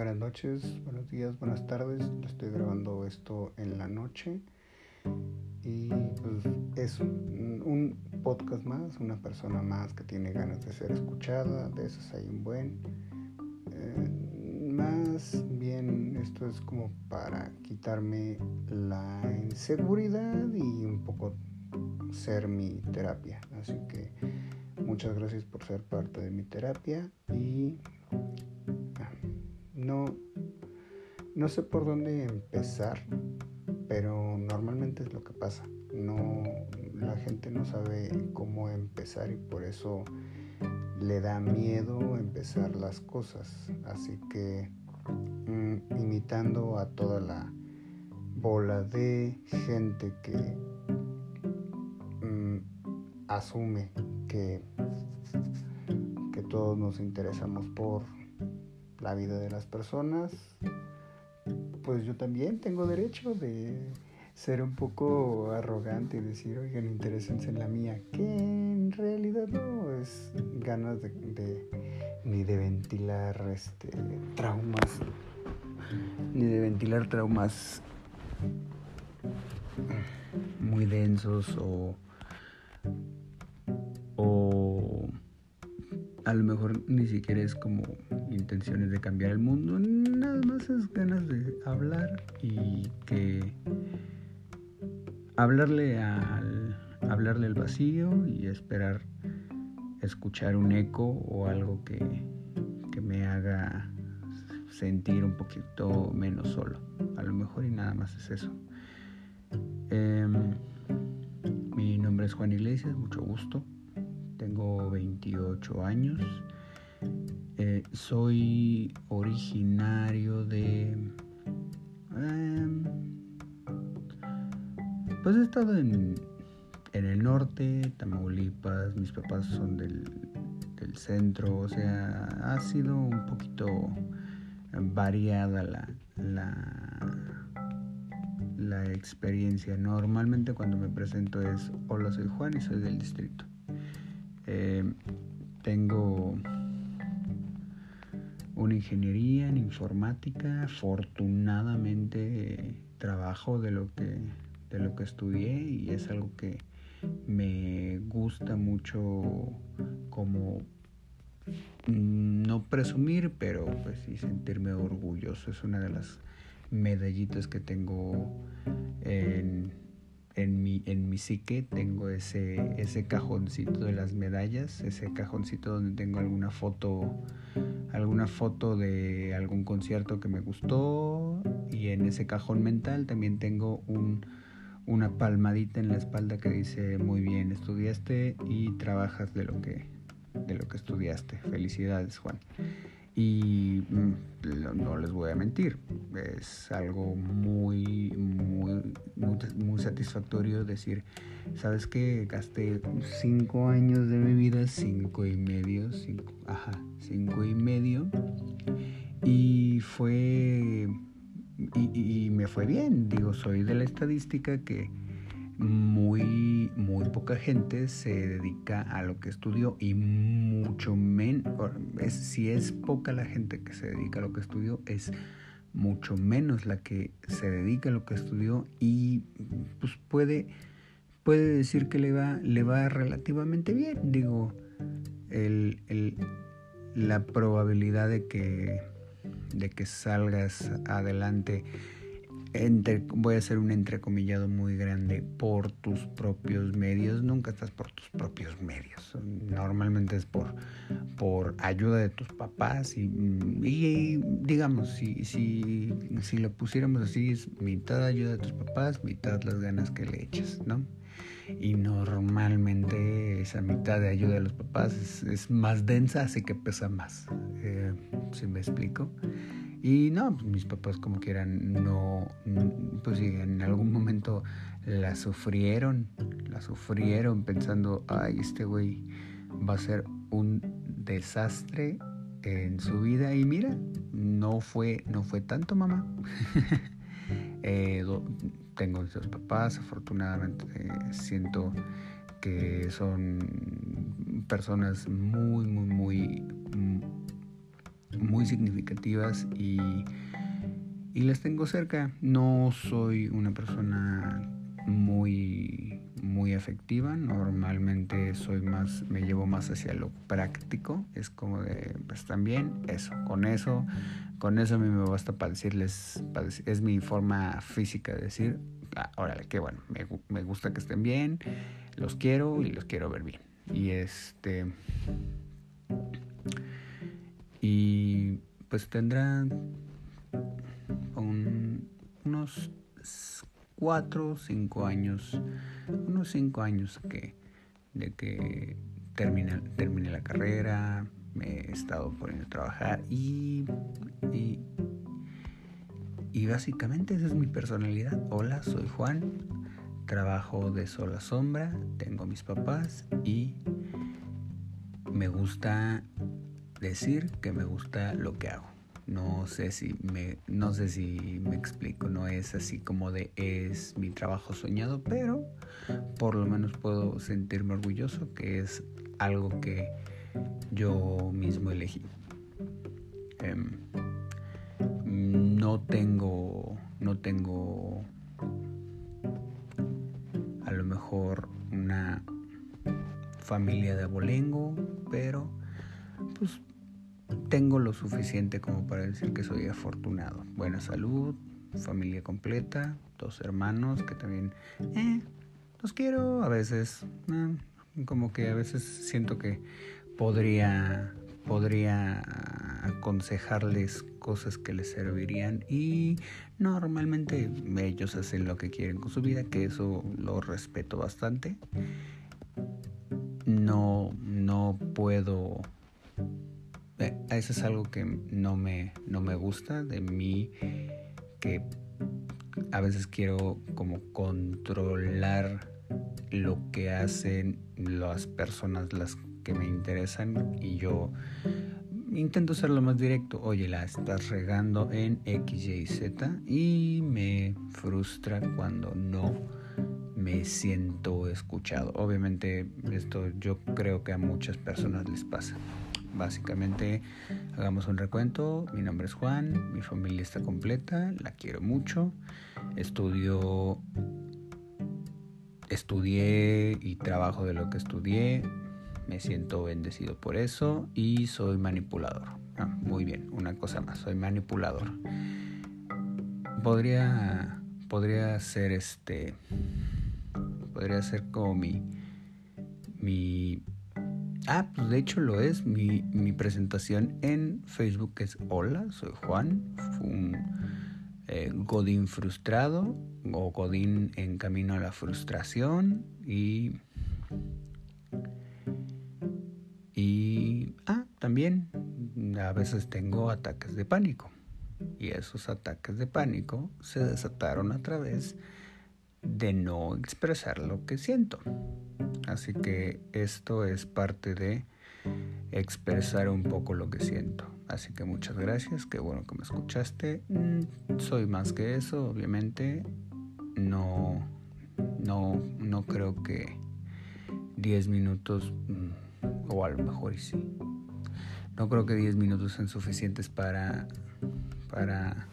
buenas noches, buenos días, buenas tardes. Estoy grabando esto en la noche. Y pues es un podcast más, una persona más que tiene ganas de ser escuchada. De esos hay un buen. Eh, más bien esto es como para quitarme la inseguridad y un poco ser mi terapia. Así que muchas gracias por ser parte de mi terapia y no, no sé por dónde empezar, pero normalmente es lo que pasa. No, la gente no sabe cómo empezar y por eso le da miedo empezar las cosas. Así que mm, imitando a toda la bola de gente que mm, asume que, que todos nos interesamos por la vida de las personas, pues yo también tengo derecho de ser un poco arrogante y decir, oigan, interésense en la mía, que en realidad no es ganas de, ni de ventilar este traumas, ni de ventilar traumas muy densos o a lo mejor ni siquiera es como intenciones de cambiar el mundo, nada más es ganas de hablar y que hablarle al hablarle al vacío y esperar escuchar un eco o algo que, que me haga sentir un poquito menos solo. A lo mejor y nada más es eso. Em, mi nombre es Juan Iglesias, mucho gusto. Tengo 28 años. Eh, soy originario de... Em, pues he estado en, en, el norte, Tamaulipas, mis papás son del, del, centro, o sea, ha sido un poquito variada la, la, la experiencia. Normalmente cuando me presento es, hola, soy Juan y soy del distrito. Eh, tengo una ingeniería en informática. Afortunadamente trabajo de lo que de lo que estudié y es algo que me gusta mucho como no presumir, pero pues sí sentirme orgulloso. Es una de las medallitas que tengo en en mi, en mi psique tengo ese, ese cajoncito de las medallas, ese cajoncito donde tengo alguna foto, alguna foto de algún concierto que me gustó y en ese cajón mental también tengo un, una palmadita en la espalda que dice muy bien, estudiaste y trabajas de lo que, de lo que estudiaste. Felicidades Juan. Y mm, no les voy a mentir, es algo muy, muy, muy, satisfactorio decir, ¿sabes qué? Gasté cinco años de mi vida, cinco y medio, cinco, ajá, cinco y medio, y fue, y me fue bien, digo, soy de la estadística que muy, muy poca gente se dedica a lo que estudió y mucho menos, si es poca la gente que se dedica a lo que estudió, es mucho menos la que se dedica a lo que estudió y pues puede, puede decir que le va, le va relativamente bien. Digo, el, el, la probabilidad de que, de que salgas adelante voy a hacer un entrecomillado muy grande, por tus propios medios. Nunca estás por tus propios medios. Normalmente es por, por ayuda de tus papás y, digamos, si, si, si lo pusiéramos así, es mitad ayuda de tus papás, mitad las ganas que le echas, ¿no? Y normalmente esa mitad de ayuda de los papás es, más densa, así que pesa más. Eh, si me explico? Y no, pues mis papás como quieran, no, pues sí, en algún momento la sufrieron, la sufrieron pensando, ay, este güey va a ser un desastre en su vida y mira, no fue, no fue tanto mamá. eh, tengo esos papás, afortunadamente eh, siento que son personas muy, muy, muy muy significativas y, y las tengo cerca. No soy una persona muy muy afectiva. Normalmente soy más me llevo más hacia lo práctico. Es como de pues también eso con eso con eso a mí me basta para decirles es mi forma física de decir ah, órale qué bueno me, me gusta que estén bien los quiero y los quiero ver bien y este pues tendrán unos cuatro, cinco años, unos cinco años que, de que termine, termine la carrera, me he estado poniendo a trabajar y, y, y básicamente esa es mi personalidad. Hola, soy Juan, trabajo de sol a sombra, tengo mis papás y me gusta decir que me gusta lo que hago. No sé si me, no sé si me explico, no es así como de es mi trabajo soñado, pero por lo menos puedo sentirme orgulloso que es algo que yo mismo elegí. Em, no tengo, no tengo a lo mejor una familia de abolengo, pero pues tengo lo suficiente como para decir que soy afortunado. Buena salud, familia completa, dos hermanos que también eh, los quiero a veces. Eh, como que a veces siento que podría podría aconsejarles cosas que les servirían y normalmente ellos hacen lo que quieren con su vida, que eso lo respeto bastante. No no puedo eso es algo que no me, no me gusta de mí, que a veces quiero como controlar lo que hacen las personas las que me interesan y yo intento ser lo más directo. Oye, la estás regando en X, Y, Z y me frustra cuando no me siento escuchado. Obviamente esto yo creo que a muchas personas les pasa. Básicamente, hagamos un recuento. Mi nombre es Juan, mi familia está completa, la quiero mucho. Estudio, estudié y trabajo de lo que estudié. Me siento bendecido por eso y soy manipulador. Ah, muy bien, una cosa más, soy manipulador. Podría, podría ser este, podría ser como mi, mi Ah, pues de hecho lo es. Mi, presentación en Facebook es Hola, soy Juan. un eh, Godín frustrado o Godín en camino a la frustración. Y. Y. Ah, también a veces tengo ataques de pánico. Y esos ataques de pánico se desataron a través de no expresar lo que siento. Así que esto es parte de expresar un poco lo que siento. Así que muchas gracias, qué bueno que me escuchaste. Mm, soy más que eso, obviamente. No, no, no creo que 10 minutos, mm, o a lo mejor y sí. No creo que 10 minutos sean suficientes para, para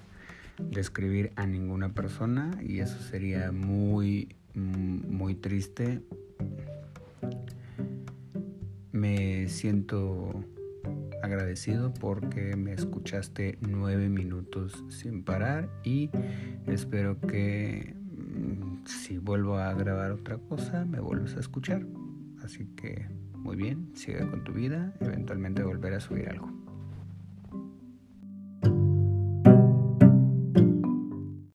describir a ninguna persona y eso sería muy, mm, muy triste me siento agradecido porque me escuchaste nueve minutos sin parar y espero que mm, si vuelvo a grabar otra cosa me vuelvas a escuchar. Así que muy bien, sigue con tu vida, eventualmente volveré a subir algo.